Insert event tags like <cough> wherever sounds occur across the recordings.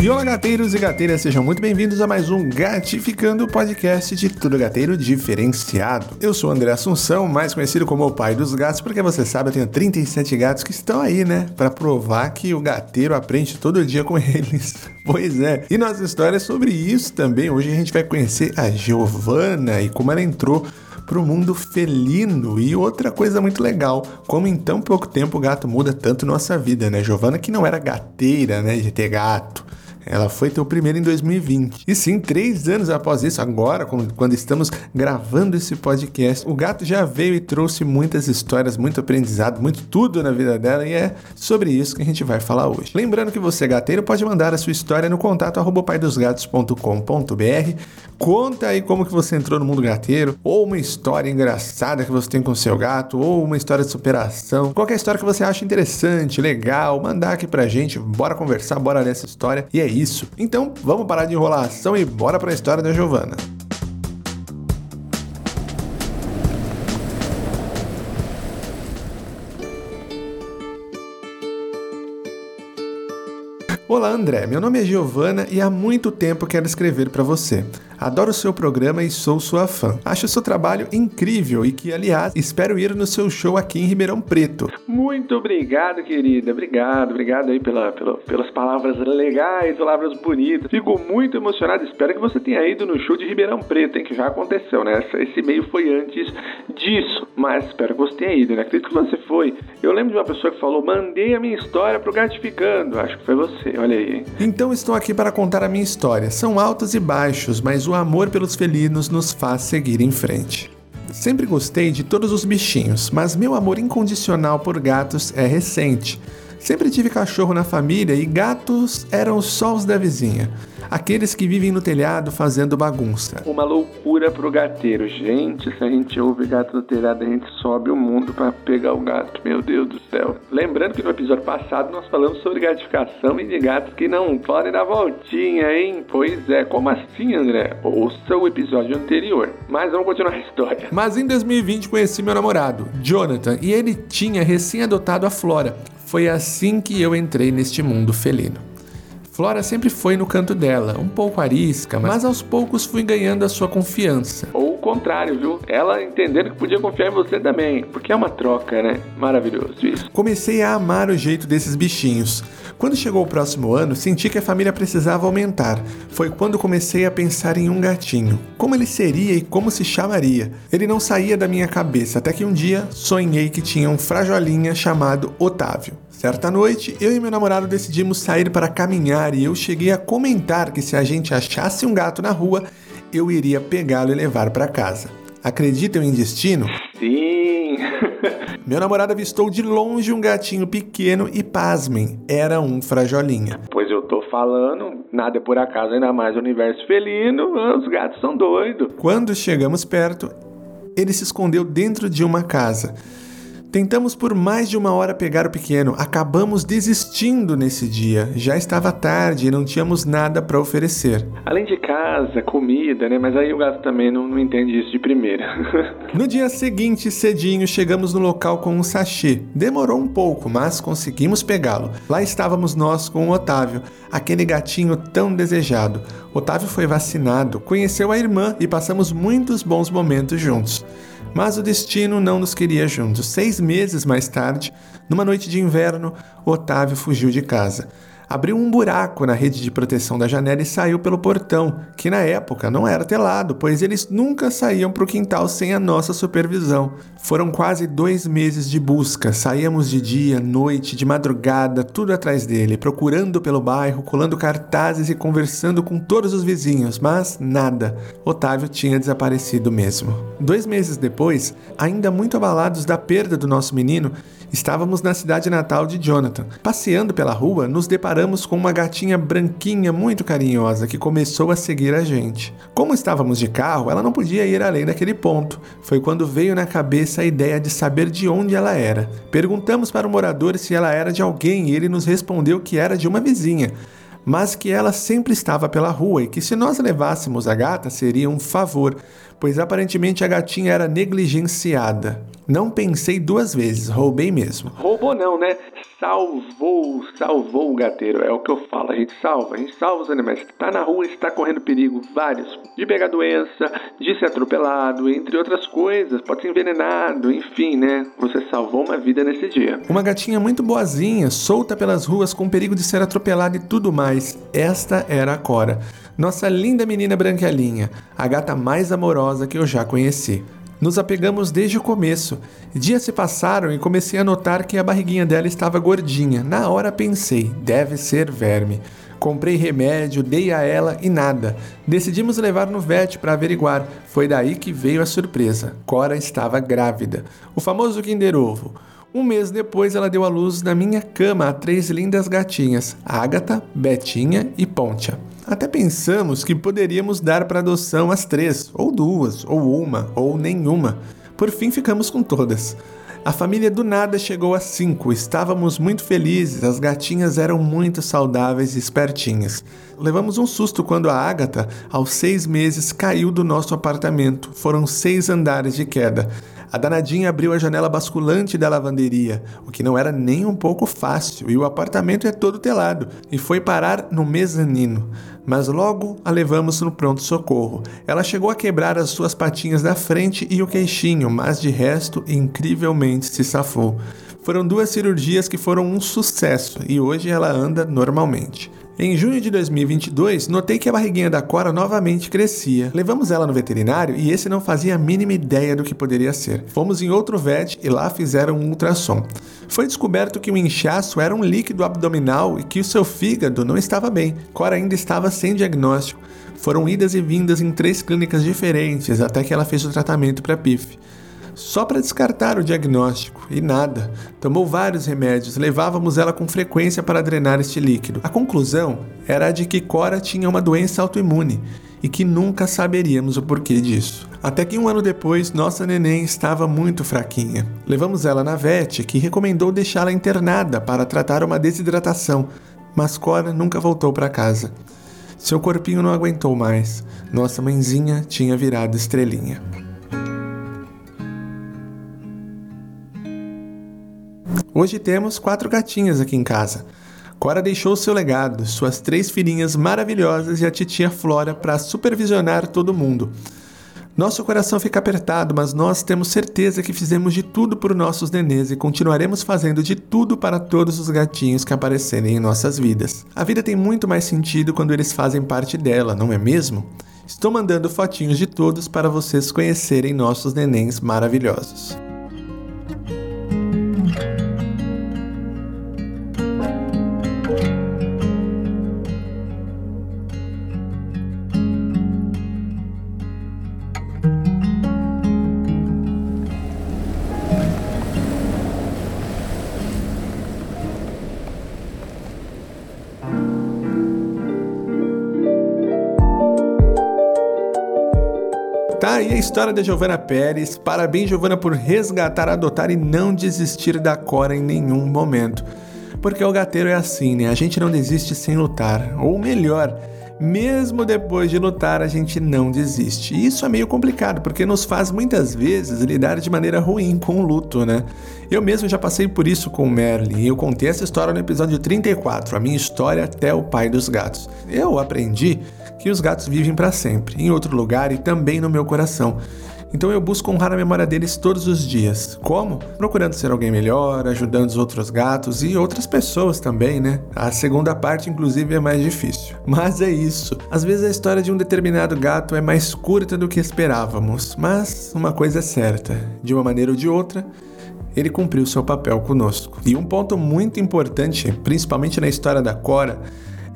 E olá, gateiros e gateiras, sejam muito bem-vindos a mais um Gatificando, podcast de tudo gateiro diferenciado. Eu sou o André Assunção, mais conhecido como o pai dos gatos, porque você sabe, eu tenho 37 gatos que estão aí, né? Para provar que o gateiro aprende todo dia com <laughs> eles. Pois é. E nossa história é sobre isso também. Hoje a gente vai conhecer a Giovana e como ela entrou para o mundo felino. E outra coisa muito legal, como em tão pouco tempo o gato muda tanto nossa vida, né? Giovana que não era gateira, né, de ter gato. Ela foi ter o primeiro em 2020. E sim, três anos após isso, agora, quando estamos gravando esse podcast, o gato já veio e trouxe muitas histórias, muito aprendizado, muito tudo na vida dela e é sobre isso que a gente vai falar hoje. Lembrando que você, gateiro, pode mandar a sua história no contato paidosgatos.com.br. Conta aí como que você entrou no mundo gateiro, ou uma história engraçada que você tem com seu gato, ou uma história de superação. Qualquer história que você acha interessante, legal, mandar aqui pra gente, bora conversar, bora ler essa história. E é isso isso. Então, vamos parar de enrolação e bora para a história da Giovana. Olá André, meu nome é Giovana e há muito tempo quero escrever para você. Adoro seu programa e sou sua fã. Acho seu trabalho incrível e que, aliás, espero ir no seu show aqui em Ribeirão Preto. Muito obrigado, querida. Obrigado, obrigado aí pela, pela, pelas palavras legais, palavras bonitas. Fico muito emocionado. Espero que você tenha ido no show de Ribeirão Preto, hein? Que já aconteceu, né? Esse e-mail foi antes disso, mas espero que você tenha ido, né? Acredito que você foi. Eu lembro de uma pessoa que falou: mandei a minha história pro Gratificando. Acho que foi você, olha aí. Então estou aqui para contar a minha história. São altos e baixos, mas o amor pelos felinos nos faz seguir em frente. Sempre gostei de todos os bichinhos, mas meu amor incondicional por gatos é recente. Sempre tive cachorro na família e gatos eram só os da vizinha aqueles que vivem no telhado fazendo bagunça. Uma loucura pro gateiro. Gente, se a gente ouve gato no telhado, a gente sobe o mundo para pegar o gato. Meu Deus do céu. Lembrando que no episódio passado nós falamos sobre gratificação e de gatos que não podem dar voltinha, hein? Pois é, como assim, André? Ouça o episódio anterior. Mas vamos continuar a história. Mas em 2020 conheci meu namorado, Jonathan, e ele tinha recém-adotado a Flora. Foi assim que eu entrei neste mundo felino. Flora sempre foi no canto dela, um pouco arisca, mas aos poucos fui ganhando a sua confiança. Ou o contrário, viu? Ela entendendo que podia confiar em você também, porque é uma troca, né? Maravilhoso isso. Comecei a amar o jeito desses bichinhos. Quando chegou o próximo ano, senti que a família precisava aumentar. Foi quando comecei a pensar em um gatinho. Como ele seria e como se chamaria? Ele não saía da minha cabeça, até que um dia sonhei que tinha um frajolinha chamado Otávio. Certa noite, eu e meu namorado decidimos sair para caminhar e eu cheguei a comentar que se a gente achasse um gato na rua, eu iria pegá-lo e levar para casa. Acreditam em destino? Sim! <laughs> meu namorado avistou de longe um gatinho pequeno e, pasmem, era um frajolinha. Pois eu tô falando, nada é por acaso, ainda mais o universo felino, os gatos são doidos. Quando chegamos perto, ele se escondeu dentro de uma casa. Tentamos por mais de uma hora pegar o pequeno, acabamos desistindo nesse dia. Já estava tarde e não tínhamos nada para oferecer. Além de casa, comida, né? Mas aí o gato também não, não entende isso de primeira. <laughs> no dia seguinte, cedinho, chegamos no local com um sachê. Demorou um pouco, mas conseguimos pegá-lo. Lá estávamos nós com o Otávio, aquele gatinho tão desejado. Otávio foi vacinado, conheceu a irmã e passamos muitos bons momentos juntos. Mas o destino não nos queria juntos. Seis meses mais tarde, numa noite de inverno, Otávio fugiu de casa abriu um buraco na rede de proteção da janela e saiu pelo portão, que na época não era telado, pois eles nunca saíam para o quintal sem a nossa supervisão. Foram quase dois meses de busca, saíamos de dia, noite, de madrugada, tudo atrás dele, procurando pelo bairro, colando cartazes e conversando com todos os vizinhos, mas nada. Otávio tinha desaparecido mesmo. Dois meses depois, ainda muito abalados da perda do nosso menino, Estávamos na cidade natal de Jonathan. Passeando pela rua, nos deparamos com uma gatinha branquinha muito carinhosa que começou a seguir a gente. Como estávamos de carro, ela não podia ir além daquele ponto. Foi quando veio na cabeça a ideia de saber de onde ela era. Perguntamos para o morador se ela era de alguém e ele nos respondeu que era de uma vizinha mas que ela sempre estava pela rua e que se nós levássemos a gata seria um favor, pois aparentemente a gatinha era negligenciada. Não pensei duas vezes, roubei mesmo. Roubou não, né? Salvou, salvou o gateiro. É o que eu falo. A gente salva, a gente salva os animais. Tá na rua, está correndo perigo, vários. De pegar doença, de ser atropelado, entre outras coisas. Pode ser envenenado, enfim, né? Você salvou uma vida nesse dia. Uma gatinha muito boazinha, solta pelas ruas com perigo de ser atropelada e tudo mais. Esta era a Cora. Nossa linda menina branquelinha, a gata mais amorosa que eu já conheci. Nos apegamos desde o começo. Dias se passaram e comecei a notar que a barriguinha dela estava gordinha. Na hora pensei, deve ser verme. Comprei remédio, dei a ela e nada. Decidimos levar no vet para averiguar. Foi daí que veio a surpresa. Cora estava grávida. O famoso Kinder Ovo. Um mês depois, ela deu à luz na minha cama a três lindas gatinhas: Ágata, Betinha e Pontia. Até pensamos que poderíamos dar para adoção as três, ou duas, ou uma, ou nenhuma. Por fim, ficamos com todas. A família do nada chegou a cinco. Estávamos muito felizes, as gatinhas eram muito saudáveis e espertinhas. Levamos um susto quando a Ágata, aos seis meses, caiu do nosso apartamento. Foram seis andares de queda. A danadinha abriu a janela basculante da lavanderia, o que não era nem um pouco fácil, e o apartamento é todo telado, e foi parar no mezanino. Mas logo a levamos no pronto-socorro. Ela chegou a quebrar as suas patinhas da frente e o queixinho, mas de resto, incrivelmente se safou. Foram duas cirurgias que foram um sucesso e hoje ela anda normalmente. Em junho de 2022, notei que a barriguinha da Cora novamente crescia. Levamos ela no veterinário e esse não fazia a mínima ideia do que poderia ser. Fomos em outro vet e lá fizeram um ultrassom. Foi descoberto que o inchaço era um líquido abdominal e que o seu fígado não estava bem. Cora ainda estava sem diagnóstico. Foram idas e vindas em três clínicas diferentes até que ela fez o tratamento para PIF só para descartar o diagnóstico e nada. Tomou vários remédios, levávamos ela com frequência para drenar este líquido. A conclusão era a de que Cora tinha uma doença autoimune e que nunca saberíamos o porquê disso. Até que um ano depois, nossa neném estava muito fraquinha. Levamos ela na vet, que recomendou deixá-la internada para tratar uma desidratação, mas Cora nunca voltou para casa. Seu corpinho não aguentou mais. Nossa mãezinha tinha virado estrelinha. Hoje temos quatro gatinhas aqui em casa. Cora deixou seu legado, suas três filhinhas maravilhosas e a titia Flora para supervisionar todo mundo. Nosso coração fica apertado, mas nós temos certeza que fizemos de tudo por nossos nenês e continuaremos fazendo de tudo para todos os gatinhos que aparecerem em nossas vidas. A vida tem muito mais sentido quando eles fazem parte dela, não é mesmo? Estou mandando fotinhos de todos para vocês conhecerem nossos nenéns maravilhosos. História da Giovana Pérez. Parabéns, Giovana, por resgatar, adotar e não desistir da Cora em nenhum momento. Porque o gateiro é assim, né? A gente não desiste sem lutar. Ou melhor, mesmo depois de lutar, a gente não desiste. E isso é meio complicado, porque nos faz muitas vezes lidar de maneira ruim com o luto, né? Eu mesmo já passei por isso com o Merlin, e eu contei essa história no episódio 34, a minha história até o pai dos gatos. Eu aprendi que os gatos vivem para sempre, em outro lugar e também no meu coração. Então eu busco honrar a memória deles todos os dias. Como? Procurando ser alguém melhor, ajudando os outros gatos e outras pessoas também, né? A segunda parte, inclusive, é mais difícil. Mas é isso. Às vezes a história de um determinado gato é mais curta do que esperávamos, mas uma coisa é certa: de uma maneira ou de outra, ele cumpriu seu papel conosco. E um ponto muito importante, principalmente na história da Cora,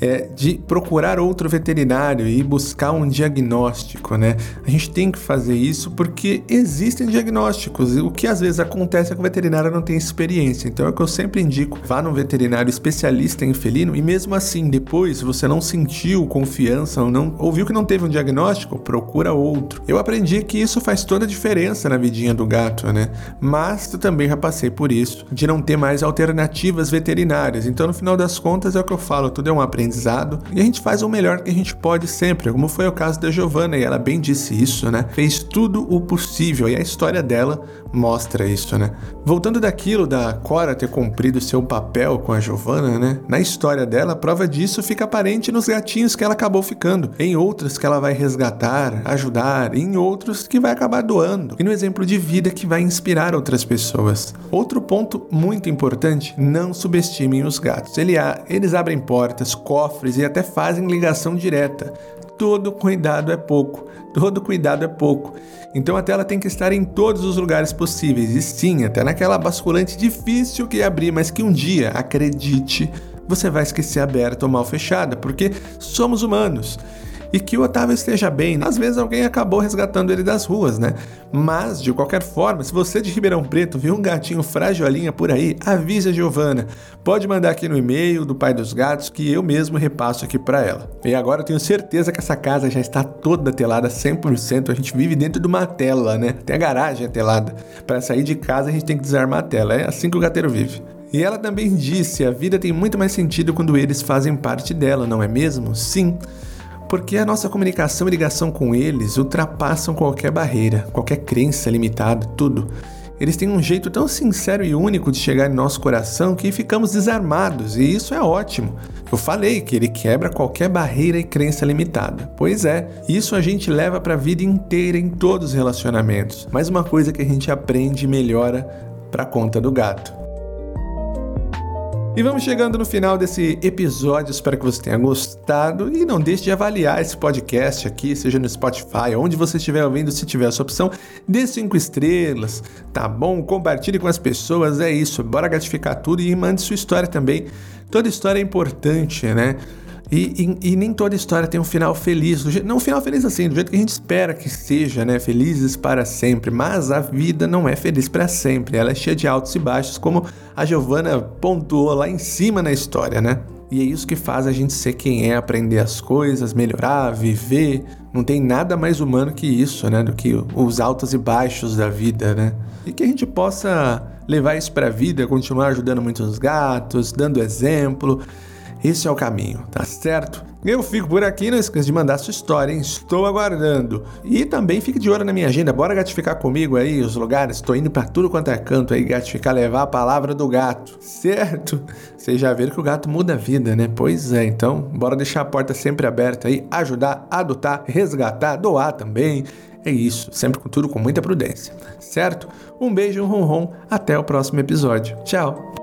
é, de procurar outro veterinário e buscar um diagnóstico, né? A gente tem que fazer isso porque existem diagnósticos. O que às vezes acontece é que o veterinário não tem experiência. Então é o que eu sempre indico: vá num veterinário especialista em felino e mesmo assim, depois você não sentiu confiança ou não ouviu que não teve um diagnóstico, procura outro. Eu aprendi que isso faz toda a diferença na vidinha do gato, né? Mas eu também já passei por isso, de não ter mais alternativas veterinárias. Então, no final das contas, é o que eu falo, tudo é um aprendizado aprendizado e a gente faz o melhor que a gente pode sempre, como foi o caso da Giovanna e ela bem disse isso, né? Fez tudo o possível e a história dela mostra isso, né? Voltando daquilo da Cora ter cumprido seu papel com a Giovanna, né? Na história dela, a prova disso fica aparente nos gatinhos que ela acabou ficando, em outros que ela vai resgatar, ajudar, em outros que vai acabar doando, e no exemplo de vida que vai inspirar outras pessoas. Outro ponto muito importante, não subestimem os gatos. Eles abrem portas, cofres e até fazem ligação direta. Todo cuidado é pouco. Todo cuidado é pouco. Então a tela tem que estar em todos os lugares possíveis. E sim, até naquela basculante difícil que abrir, mas que um dia, acredite, você vai esquecer aberta ou mal fechada, porque somos humanos e que o Otávio esteja bem. Às vezes alguém acabou resgatando ele das ruas, né? Mas, de qualquer forma, se você de Ribeirão Preto viu um gatinho fragiolinha por aí, avise a Giovana. Pode mandar aqui no e-mail do Pai dos Gatos que eu mesmo repasso aqui para ela. E agora eu tenho certeza que essa casa já está toda telada 100%. A gente vive dentro de uma tela, né? Tem a garagem telada. Para sair de casa a gente tem que desarmar a tela. É assim que o gateiro vive. E ela também disse: a vida tem muito mais sentido quando eles fazem parte dela, não é mesmo? Sim porque a nossa comunicação e ligação com eles ultrapassam qualquer barreira, qualquer crença limitada, tudo. Eles têm um jeito tão sincero e único de chegar em nosso coração que ficamos desarmados, e isso é ótimo. Eu falei que ele quebra qualquer barreira e crença limitada. Pois é, isso a gente leva para a vida inteira em todos os relacionamentos. Mais uma coisa que a gente aprende e melhora para conta do gato. E vamos chegando no final desse episódio. Espero que você tenha gostado. E não deixe de avaliar esse podcast aqui, seja no Spotify, onde você estiver ouvindo, se tiver essa opção, dê cinco estrelas, tá bom? Compartilhe com as pessoas. É isso. Bora gratificar tudo e mande sua história também. Toda história é importante, né? E, e, e, nem toda história tem um final feliz. Não um final feliz assim, do jeito que a gente espera que seja, né? Felizes para sempre. Mas a vida não é feliz para sempre. Ela é cheia de altos e baixos, como a Giovanna pontuou lá em cima na história, né? E é isso que faz a gente ser quem é, aprender as coisas, melhorar, viver. Não tem nada mais humano que isso, né? Do que os altos e baixos da vida, né? E que a gente possa levar isso para a vida, continuar ajudando muitos gatos, dando exemplo esse é o caminho, tá certo? Eu fico por aqui, não esqueça de mandar sua história, hein? Estou aguardando. E também fique de olho na minha agenda, bora gatificar comigo aí os lugares. Estou indo para tudo quanto é canto aí, gatificar, levar a palavra do gato, certo? Vocês já viram que o gato muda a vida, né? Pois é, então bora deixar a porta sempre aberta aí, ajudar, adotar, resgatar, doar também. É isso, sempre com tudo com muita prudência, certo? Um beijo, um ronron, até o próximo episódio. Tchau!